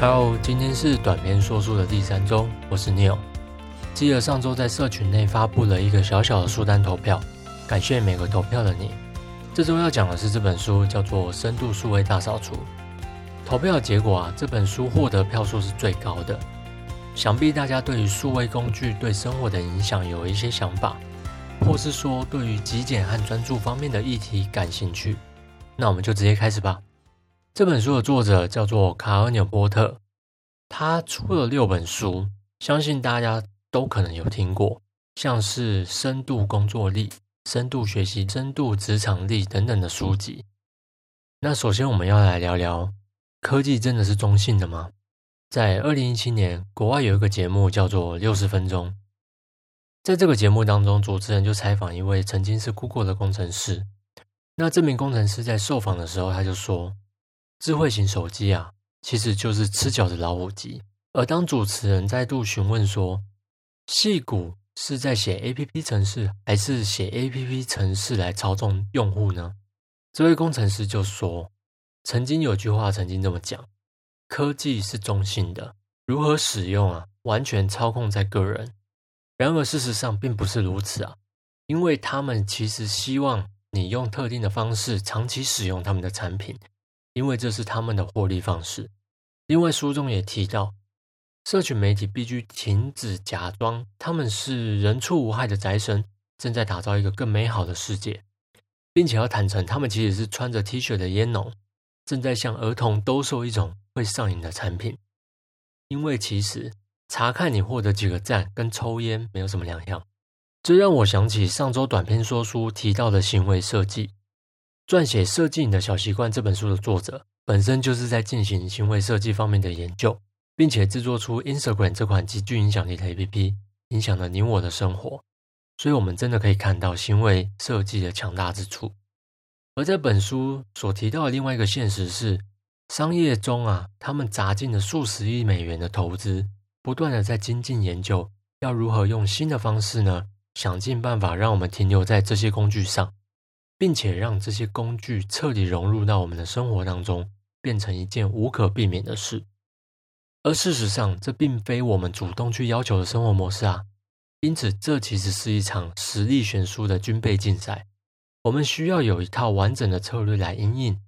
Hello，今天是短篇说书的第三周，我是 Neil。记得上周在社群内发布了一个小小的书单投票，感谢每个投票的你。这周要讲的是这本书，叫做《深度数位大扫除》。投票结果啊，这本书获得票数是最高的。想必大家对于数位工具对生活的影响有一些想法，或是说对于极简和专注方面的议题感兴趣，那我们就直接开始吧。这本书的作者叫做卡尔纽波特，他出了六本书，相信大家都可能有听过，像是《深度工作力》《深度学习》《深度职场力》等等的书籍。那首先我们要来聊聊，科技真的是中性的吗？在二零一七年，国外有一个节目叫做《六十分钟》，在这个节目当中，主持人就采访一位曾经是 Google 的工程师。那这名工程师在受访的时候，他就说。智慧型手机啊，其实就是吃饺子老虎机。而当主持人再度询问说：“戏骨是在写 A P P 程式，还是写 A P P 程式来操纵用户呢？”这位工程师就说：“曾经有句话曾经这么讲，科技是中性的，如何使用啊，完全操控在个人。然而事实上并不是如此啊，因为他们其实希望你用特定的方式长期使用他们的产品。”因为这是他们的获利方式。另外，书中也提到，社群媒体必须停止假装他们是人畜无害的宅神，正在打造一个更美好的世界，并且要坦诚，他们其实是穿着 T 恤的烟农，正在向儿童兜售一种会上瘾的产品。因为其实查看你获得几个赞，跟抽烟没有什么两样。这让我想起上周短篇说书提到的行为设计。撰写《设计你的小习惯》这本书的作者本身就是在进行行为设计方面的研究，并且制作出 Instagram 这款极具影响力的 APP，影响了你我的生活。所以，我们真的可以看到行为设计的强大之处。而在本书所提到的另外一个现实是，商业中啊，他们砸进了数十亿美元的投资，不断的在精进研究，要如何用新的方式呢，想尽办法让我们停留在这些工具上。并且让这些工具彻底融入到我们的生活当中，变成一件无可避免的事。而事实上，这并非我们主动去要求的生活模式啊。因此，这其实是一场实力悬殊的军备竞赛。我们需要有一套完整的策略来应应，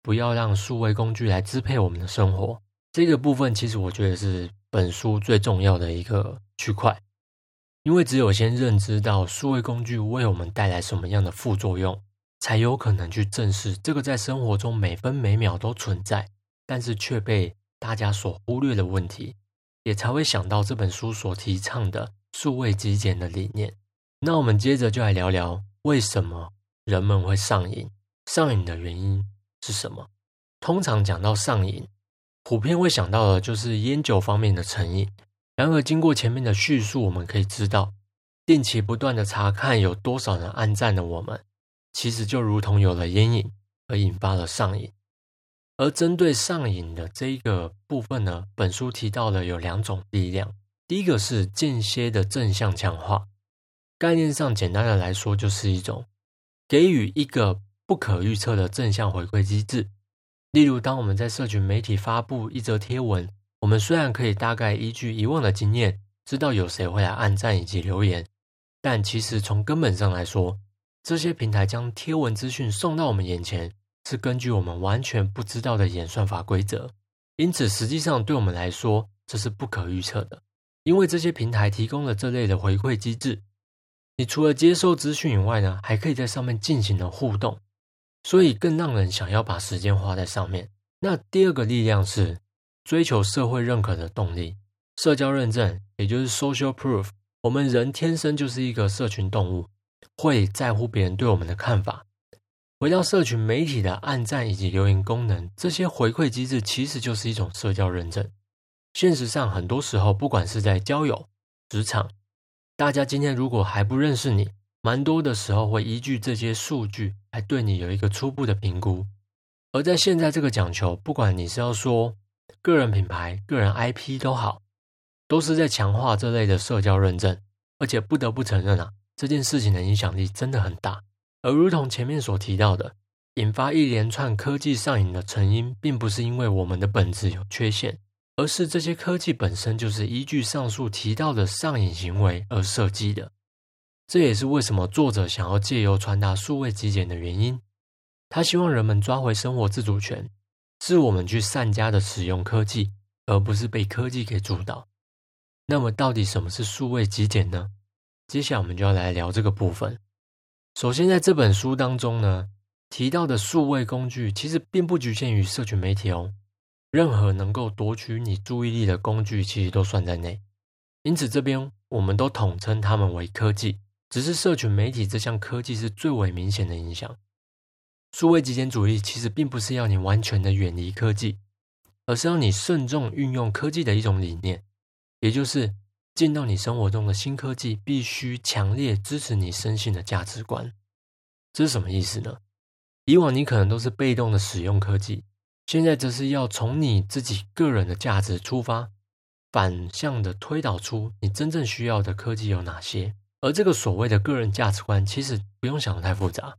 不要让数位工具来支配我们的生活。这个部分，其实我觉得是本书最重要的一个区块，因为只有先认知到数位工具为我们带来什么样的副作用。才有可能去正视这个在生活中每分每秒都存在，但是却被大家所忽略的问题，也才会想到这本书所提倡的数位极简的理念。那我们接着就来聊聊为什么人们会上瘾，上瘾的原因是什么？通常讲到上瘾，普遍会想到的就是烟酒方面的成瘾。然而，经过前面的叙述，我们可以知道，定期不断的查看有多少人按赞的我们。其实就如同有了烟瘾而引发了上瘾，而针对上瘾的这一个部分呢，本书提到了有两种力量。第一个是间歇的正向强化，概念上简单的来说，就是一种给予一个不可预测的正向回馈机制。例如，当我们在社群媒体发布一则贴文，我们虽然可以大概依据以往的经验，知道有谁会来按赞以及留言，但其实从根本上来说，这些平台将贴文资讯送到我们眼前，是根据我们完全不知道的演算法规则，因此实际上对我们来说这是不可预测的。因为这些平台提供了这类的回馈机制，你除了接受资讯以外呢，还可以在上面进行的互动，所以更让人想要把时间花在上面。那第二个力量是追求社会认可的动力，社交认证，也就是 social proof。我们人天生就是一个社群动物。会在乎别人对我们的看法。回到社群媒体的暗赞以及留言功能，这些回馈机制其实就是一种社交认证。现实上，很多时候，不管是在交友、职场，大家今天如果还不认识你，蛮多的时候会依据这些数据来对你有一个初步的评估。而在现在这个讲求，不管你是要说个人品牌、个人 IP 都好，都是在强化这类的社交认证。而且不得不承认啊，这件事情的影响力真的很大。而如同前面所提到的，引发一连串科技上瘾的成因，并不是因为我们的本质有缺陷，而是这些科技本身就是依据上述提到的上瘾行为而设计的。这也是为什么作者想要借由传达数位极简的原因。他希望人们抓回生活自主权，是我们去善加的使用科技，而不是被科技给主导。那么，到底什么是数位极简呢？接下来我们就要来聊这个部分。首先，在这本书当中呢，提到的数位工具其实并不局限于社群媒体哦，任何能够夺取你注意力的工具，其实都算在内。因此，这边我们都统称它们为科技。只是社群媒体这项科技是最为明显的影响。数位极简主义其实并不是要你完全的远离科技，而是要你慎重运用科技的一种理念，也就是进到你生活中的新科技必须强烈支持你深信的价值观。这是什么意思呢？以往你可能都是被动的使用科技，现在则是要从你自己个人的价值出发，反向的推导出你真正需要的科技有哪些。而这个所谓的个人价值观，其实不用想的太复杂。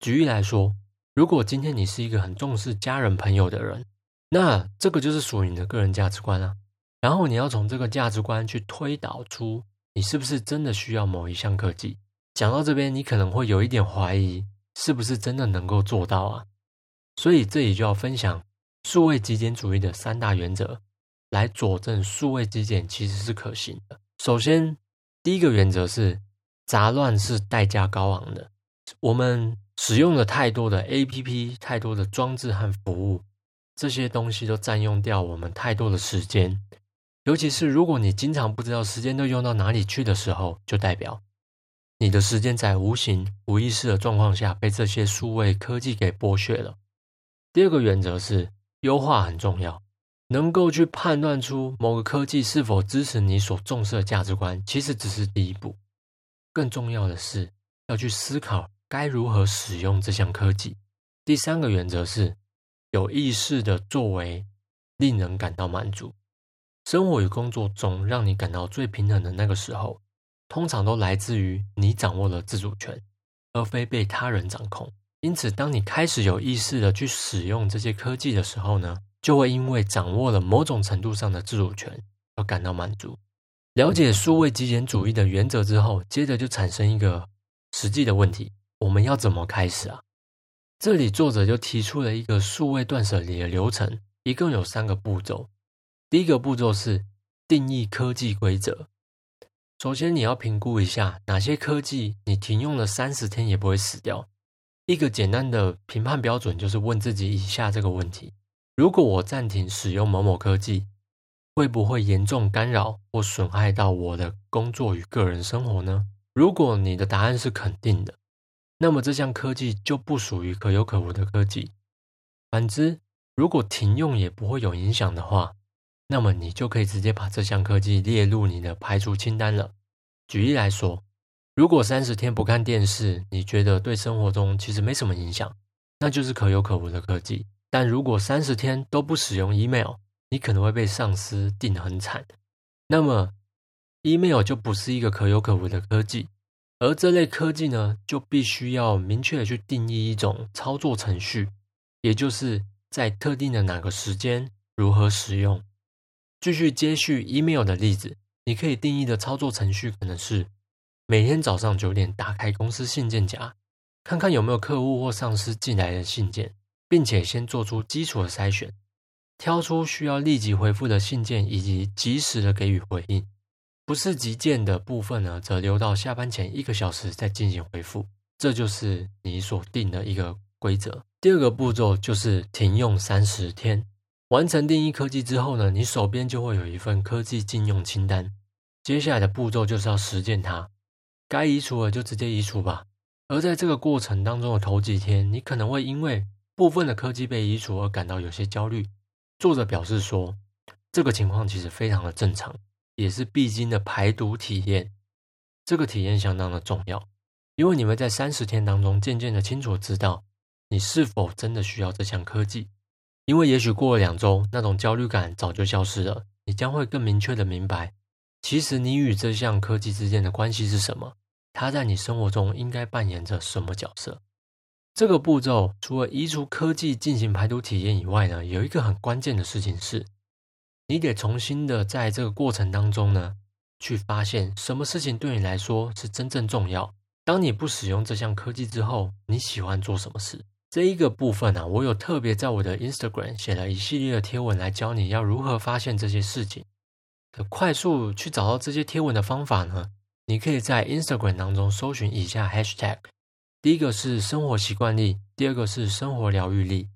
举例来说，如果今天你是一个很重视家人朋友的人，那这个就是属于你的个人价值观啊。然后你要从这个价值观去推导出你是不是真的需要某一项科技。讲到这边，你可能会有一点怀疑，是不是真的能够做到啊？所以这里就要分享数位极简主义的三大原则，来佐证数位极简其实是可行的。首先。第一个原则是，杂乱是代价高昂的。我们使用了太多的 APP、太多的装置和服务，这些东西都占用掉我们太多的时间。尤其是如果你经常不知道时间都用到哪里去的时候，就代表你的时间在无形、无意识的状况下被这些数位科技给剥削了。第二个原则是，优化很重要。能够去判断出某个科技是否支持你所重视的价值观，其实只是第一步。更重要的是要去思考该如何使用这项科技。第三个原则是有意识的作为，令人感到满足。生活与工作中让你感到最平衡的那个时候，通常都来自于你掌握了自主权，而非被他人掌控。因此，当你开始有意识的去使用这些科技的时候呢？就会因为掌握了某种程度上的自主权而感到满足。了解数位极简主义的原则之后，接着就产生一个实际的问题：我们要怎么开始啊？这里作者就提出了一个数位断舍离的流程，一共有三个步骤。第一个步骤是定义科技规则。首先，你要评估一下哪些科技你停用了三十天也不会死掉。一个简单的评判标准就是问自己以下这个问题。如果我暂停使用某某科技，会不会严重干扰或损害到我的工作与个人生活呢？如果你的答案是肯定的，那么这项科技就不属于可有可无的科技。反之，如果停用也不会有影响的话，那么你就可以直接把这项科技列入你的排除清单了。举例来说，如果三十天不看电视，你觉得对生活中其实没什么影响，那就是可有可无的科技。但如果三十天都不使用 email，你可能会被上司定得很惨。那么，email 就不是一个可有可无的科技，而这类科技呢，就必须要明确的去定义一种操作程序，也就是在特定的哪个时间如何使用。继续接续 email 的例子，你可以定义的操作程序可能是每天早上九点打开公司信件夹，看看有没有客户或上司寄来的信件。并且先做出基础的筛选，挑出需要立即回复的信件，以及及时的给予回应。不是急件的部分呢，则留到下班前一个小时再进行回复。这就是你所定的一个规则。第二个步骤就是停用三十天。完成定义科技之后呢，你手边就会有一份科技禁用清单。接下来的步骤就是要实践它，该移除的就直接移除吧。而在这个过程当中的头几天，你可能会因为部分的科技被移除而感到有些焦虑。作者表示说，这个情况其实非常的正常，也是必经的排毒体验。这个体验相当的重要，因为你会在三十天当中渐渐的清楚知道你是否真的需要这项科技。因为也许过了两周，那种焦虑感早就消失了，你将会更明确的明白，其实你与这项科技之间的关系是什么，它在你生活中应该扮演着什么角色。这个步骤除了移除科技进行排毒体验以外呢，有一个很关键的事情是，你得重新的在这个过程当中呢，去发现什么事情对你来说是真正重要。当你不使用这项科技之后，你喜欢做什么事？这一个部分呢，我有特别在我的 Instagram 写了一系列的贴文来教你要如何发现这些事情。的快速去找到这些贴文的方法呢，你可以在 Instagram 当中搜寻以下 Hashtag。第一个是生活习惯力，第二个是生活疗愈力。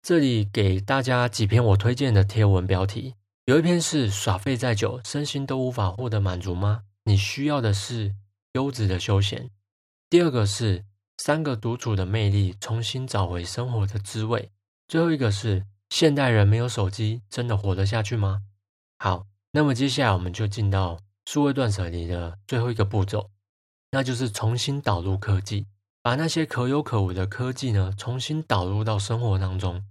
这里给大家几篇我推荐的贴文标题，有一篇是耍废再久，身心都无法获得满足吗？你需要的是优质的休闲。第二个是三个独处的魅力，重新找回生活的滋味。最后一个是现代人没有手机，真的活得下去吗？好，那么接下来我们就进到数位断舍离的最后一个步骤，那就是重新导入科技。把那些可有可无的科技呢，重新导入到生活当中。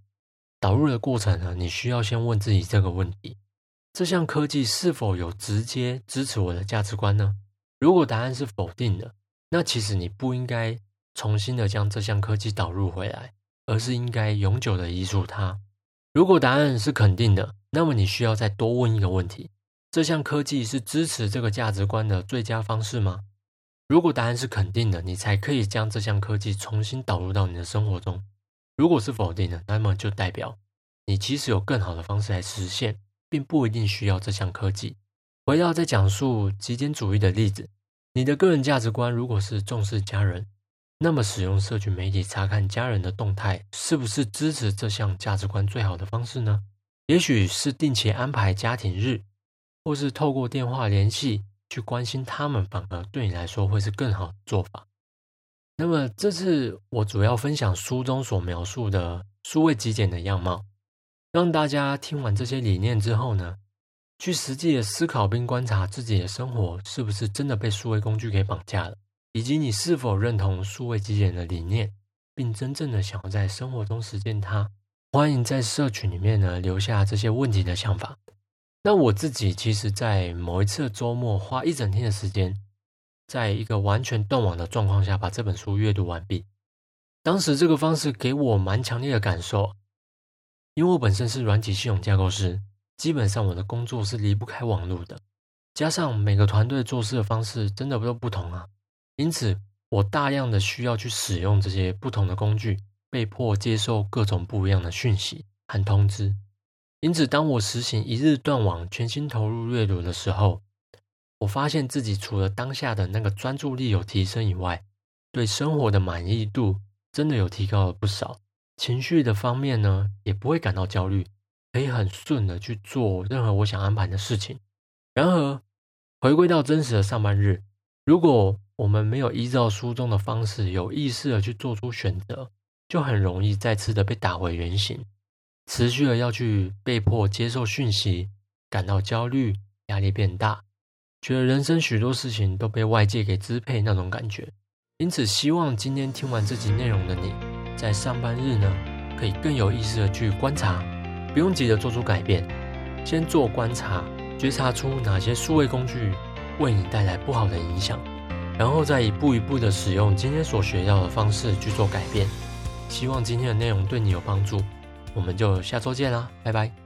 导入的过程呢，你需要先问自己这个问题：这项科技是否有直接支持我的价值观呢？如果答案是否定的，那其实你不应该重新的将这项科技导入回来，而是应该永久的移除它。如果答案是肯定的，那么你需要再多问一个问题：这项科技是支持这个价值观的最佳方式吗？如果答案是肯定的，你才可以将这项科技重新导入到你的生活中。如果是否定的，那么就代表你其实有更好的方式来实现，并不一定需要这项科技。回到在讲述极简主义的例子，你的个人价值观如果是重视家人，那么使用社群媒体查看家人的动态，是不是支持这项价值观最好的方式呢？也许是定期安排家庭日，或是透过电话联系。去关心他们，反而对你来说会是更好的做法。那么，这次我主要分享书中所描述的数位极简的样貌，让大家听完这些理念之后呢，去实际的思考并观察自己的生活是不是真的被数位工具给绑架了，以及你是否认同数位极简的理念，并真正的想要在生活中实践它。欢迎在社群里面呢留下这些问题的想法。那我自己其实，在某一次周末花一整天的时间，在一个完全断网的状况下，把这本书阅读完毕。当时这个方式给我蛮强烈的感受，因为我本身是软体系统架构师，基本上我的工作是离不开网络的。加上每个团队做事的方式真的都不同啊，因此我大量的需要去使用这些不同的工具，被迫接受各种不一样的讯息和通知。因此，当我实行一日断网、全心投入阅读的时候，我发现自己除了当下的那个专注力有提升以外，对生活的满意度真的有提高了不少。情绪的方面呢，也不会感到焦虑，可以很顺的去做任何我想安排的事情。然而，回归到真实的上班日，如果我们没有依照书中的方式有意识的去做出选择，就很容易再次的被打回原形。持续的要去被迫接受讯息，感到焦虑，压力变大，觉得人生许多事情都被外界给支配那种感觉。因此，希望今天听完这集内容的你，在上班日呢，可以更有意识的去观察，不用急着做出改变，先做观察，觉察出哪些数位工具为你带来不好的影响，然后再一步一步的使用今天所学到的方式去做改变。希望今天的内容对你有帮助。我们就下周见啦，拜拜。